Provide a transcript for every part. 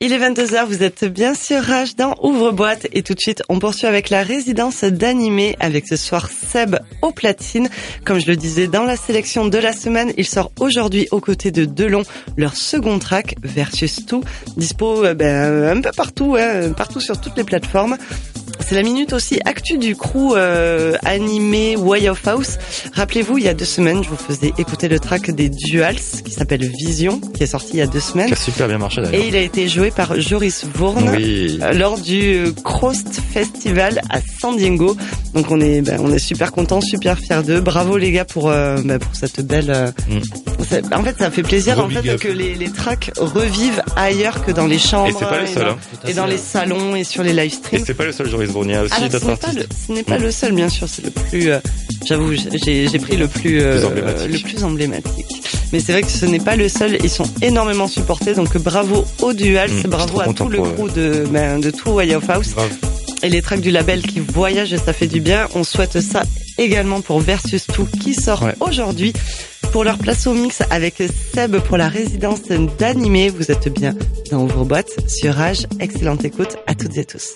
Il est 22h, vous êtes bien sûr Rage dans Ouvre-boîte et tout de suite on poursuit avec la résidence d'animé avec ce soir Seb au platine. Comme je le disais dans la sélection de la semaine, il sort aujourd'hui aux côtés de Delon leur second track Versus Tout, dispo euh, ben, un peu partout, hein, partout sur toutes les plateformes. C'est la minute aussi actu du crew euh, animé Way of House. Rappelez-vous, il y a deux semaines, je vous faisais écouter le track des Duals qui s'appelle Vision, qui est sorti il y a deux semaines. Qui a super bien marché d'ailleurs. Et il a été joué par Joris Vourne Oui. euh, lors du Crost Festival à San Diego. Donc on est, ben, on est super contents, super fiers d'eux. Bravo les gars pour, euh, ben, pour cette belle. euh, Mm. En fait, ça fait plaisir Gros en fait up. que les, les tracks revivent ailleurs que dans les chambres Et c'est pas le seul, dans, hein. et dans les salons et sur les live Et streams. c'est pas le seul Joris Bournier, il y a aussi Alors, ce d'autres n'est pas, artistes. le, ce n'est pas le seul, bien sûr, c'est le plus, euh, j'avoue, j'ai j'ai pris le plus, euh, Plus le plus emblématique. Mais c'est vrai que ce n'est pas le seul, ils sont énormément supportés, donc bravo aux Duals, Mm, je suis bravo à tout le crew de, ben, de tout Way of House et les tracks du label qui voyagent ça fait du bien. On souhaite ça également pour Versus Tout qui sort Ouais. aujourd'hui. Pour leur place au mix avec Seb pour la résidence d'animé, vous êtes bien dans vos boîtes sur Rage. Excellente écoute à toutes et tous.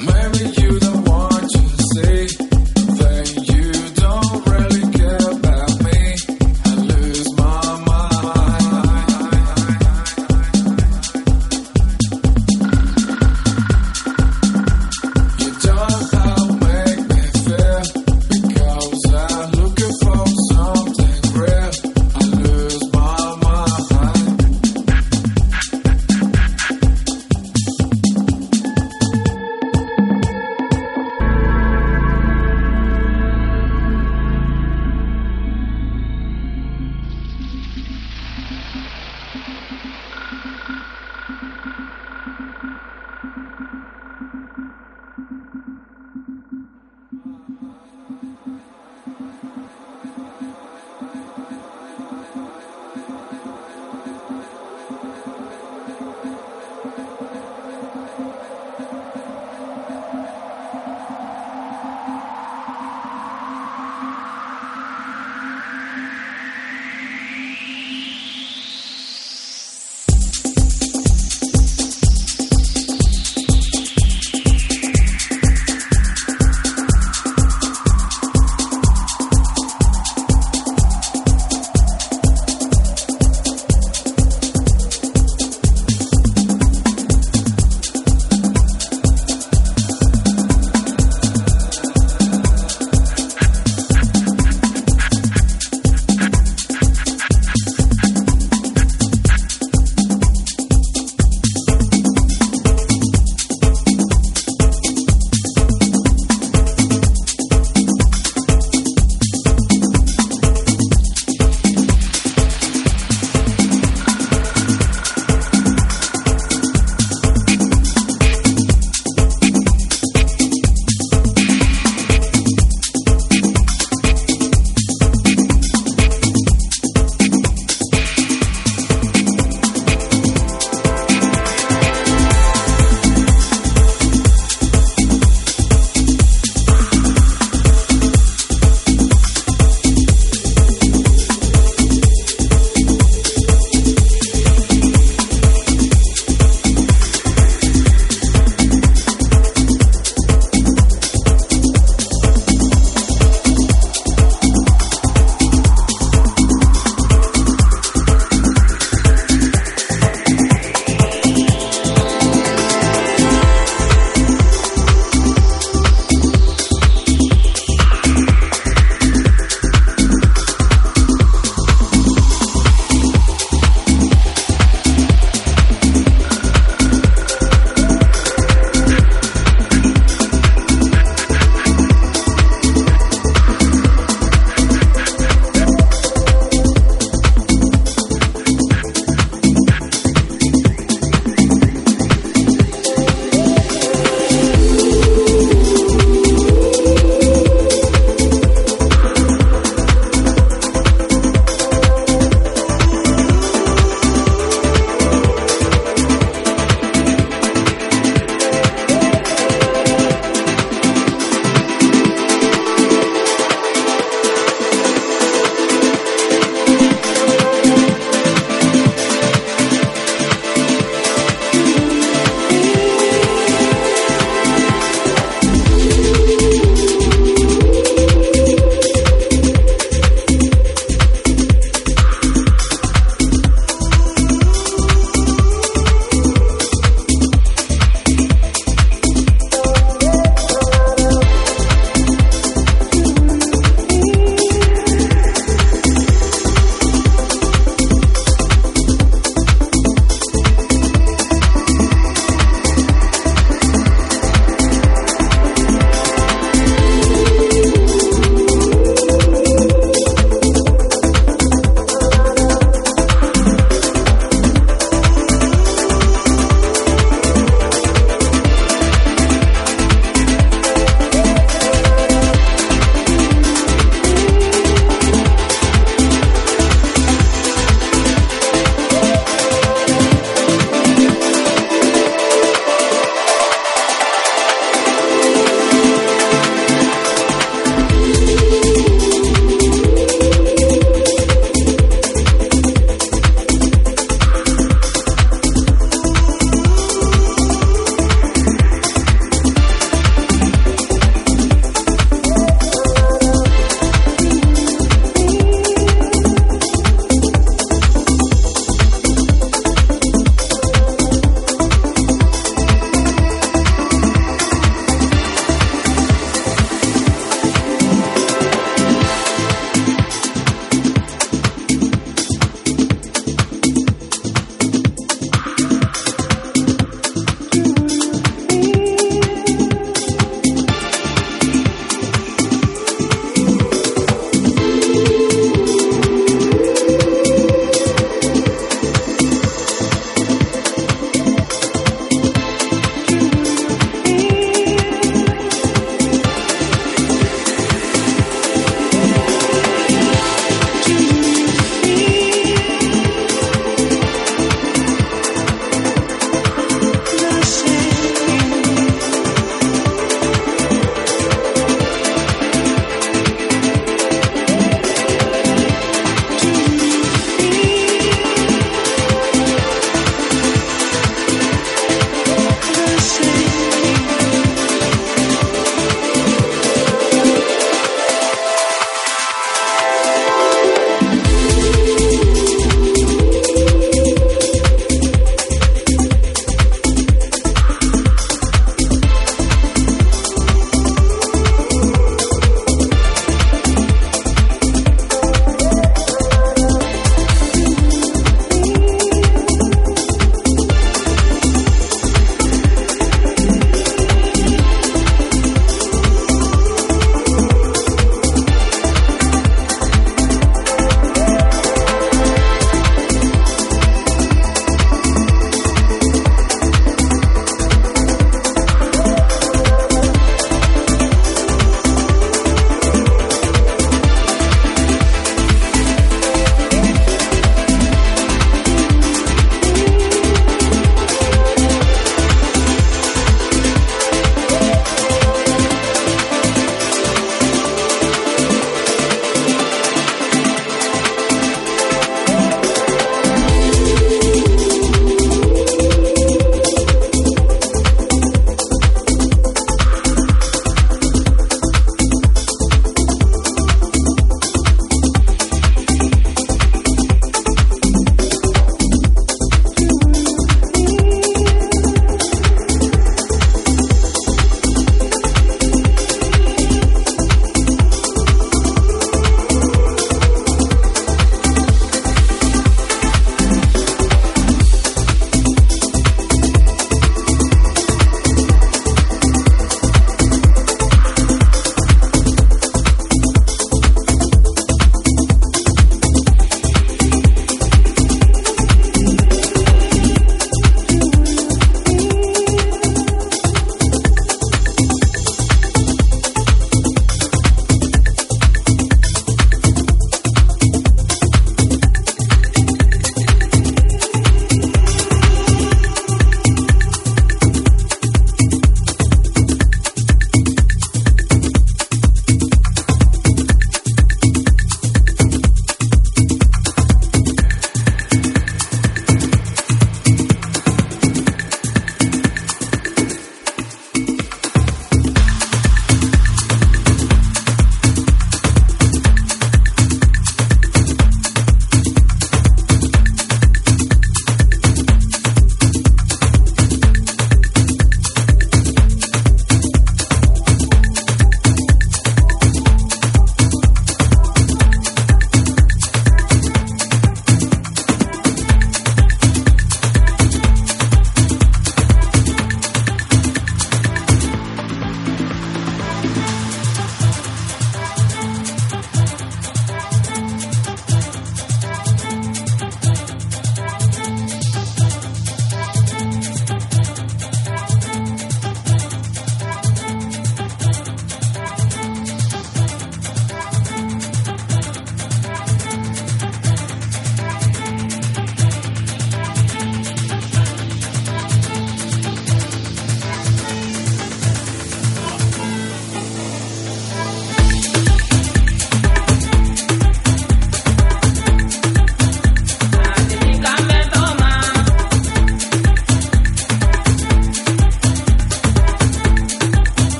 marry you.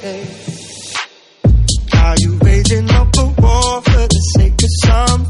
okay. Are you raising up a war for the sake of something?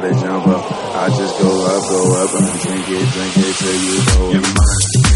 till they jump up. I just go up, go up, and drink it, drink it till you go.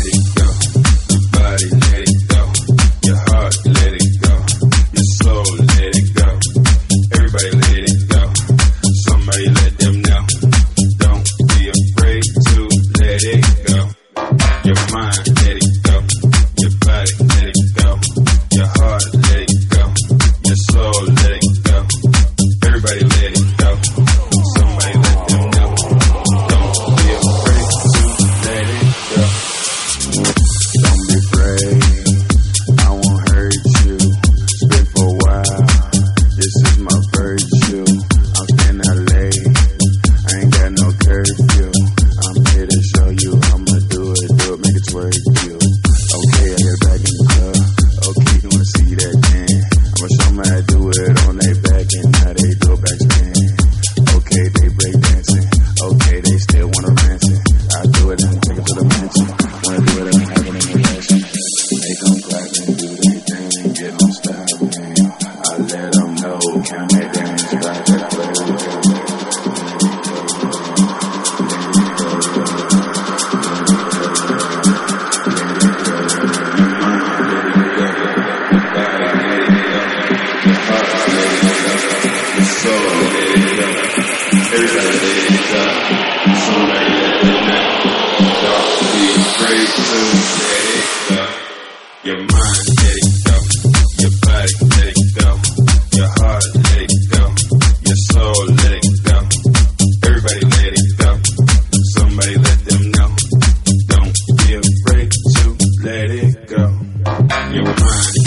Your mind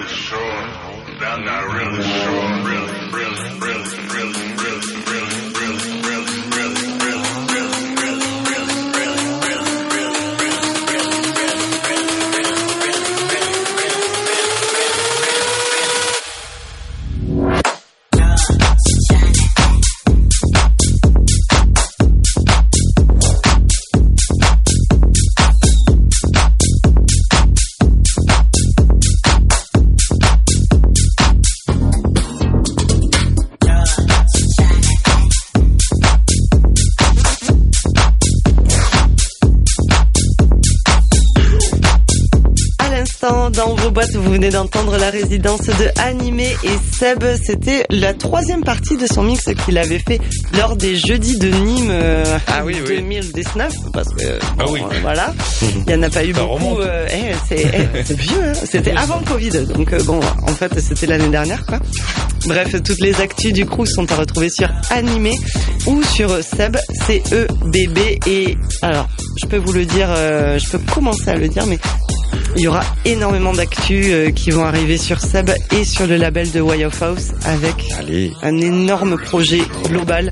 really sure. I'm not really sure. Really, really, really, really. Vous venez d'entendre la résidence de Animé et Seb. C'était la troisième partie de son mix qu'il avait fait lors des jeudis de Nîmes euh, Ah oui, oui. 2019. Parce que, Ah bon, oui. euh, voilà, il n'y en a pas eu Ça beaucoup. euh, eh, c'est eh, c'est vieux, hein. c'était avant le Covid. Donc euh, bon, en fait, c'était l'année dernière. quoi. Bref, toutes les actus du crew sont à retrouver sur Animé ou sur Seb, C-E-B-B. Et alors, je peux vous le dire, euh, je peux commencer à le dire, mais il y aura énormément d'actus euh, qui vont arriver sur Seb et sur le label de Way of House avec Allez. un énorme projet global.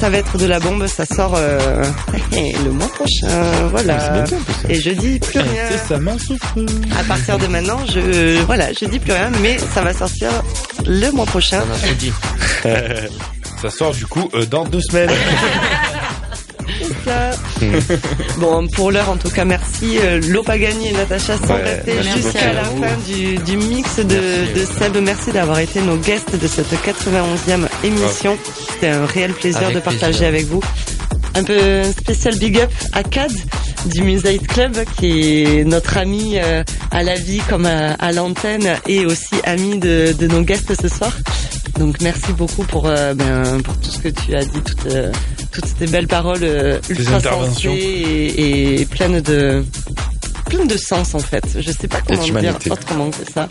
Ça va être de la bombe, ça sort euh, le mois prochain, voilà. Ça. Et je dis plus rien. C'est sa main souffle. À partir de maintenant, je voilà, je dis plus rien, mais ça va sortir le mois prochain. Ça sort du coup euh, dans deux semaines. Bon, pour l'heure, en tout cas, merci euh, Lopagani et Natacha sont Ouais, restés jusqu'à la fin du, du mix de, de Seb. Merci d'avoir été nos guests de cette 91e émission. C'était un réel plaisir Avec de partager plaisir. avec vous. Un peu un spécial big up à Cad du Musate Club qui est notre ami euh, à la vie comme à, à l'antenne et aussi ami de, de nos guests ce soir. Donc merci beaucoup pour euh, ben, pour tout ce que tu as dit, toutes, euh, toutes ces belles paroles euh, ultra sensées et, et pleines de pleines de sens en fait. Je sais pas comment dire autrement que ça.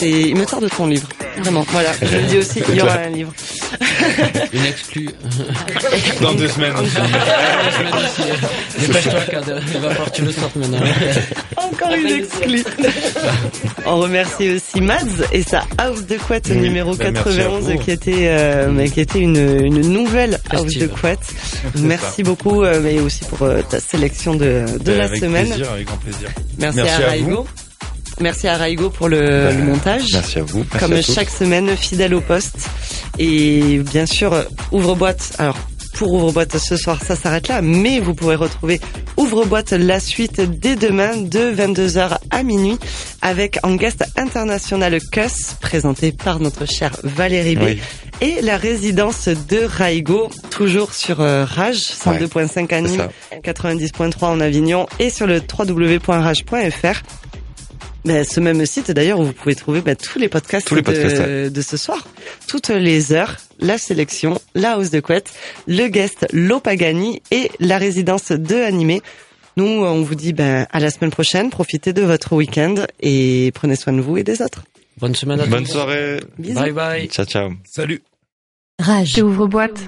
C'est, il me tarde ton livre. Vraiment. Voilà. Je le dis aussi, il y aura un livre. Une exclue. Dans deux semaines. Dépêche-toi, car il va falloir que tu le sortes maintenant. Encore une exclue. On remercie aussi Mads et sa house de couette Oui, numéro bah, merci à 91 vous. qui était, euh, mais qui était une, une nouvelle house Festive. de couette. C'est Merci beaucoup, euh, mais aussi pour euh, ta sélection de, de la avec semaine. plaisir, avec grand plaisir. Merci, Merci à à Raigo. Merci à Raigo pour le, le montage. Merci à vous. Merci Comme à chaque semaine, fidèle au poste. Et bien sûr, euh, ouvre-boîte. Alors, pour ouvre-boîte ce soir, ça s'arrête là. Mais vous pourrez retrouver ouvre-boîte la suite dès demain de 22h à minuit avec en guest international Cuss, présenté par notre chère Valérie B. Oui. Et la résidence de Raigo, toujours sur euh, Rage, 102.5 à Nîmes, ça. 90.3 en Avignon et sur le www.rage.fr. Ben, ce même site d'ailleurs où vous pouvez trouver ben, tous les podcasts, Tous les podcasts, de, ouais. de ce soir. Toutes les heures, la sélection, la hausse de couette, le guest Lopagani et la résidence de animé. Nous, on vous dit ben, à la semaine prochaine, profitez de votre week-end et prenez soin de vous et des autres. Bonne semaine à tous. Bonne soirée. Bisous. Bye bye. Ciao, ciao. Salut. Rage. Ouvre boîte.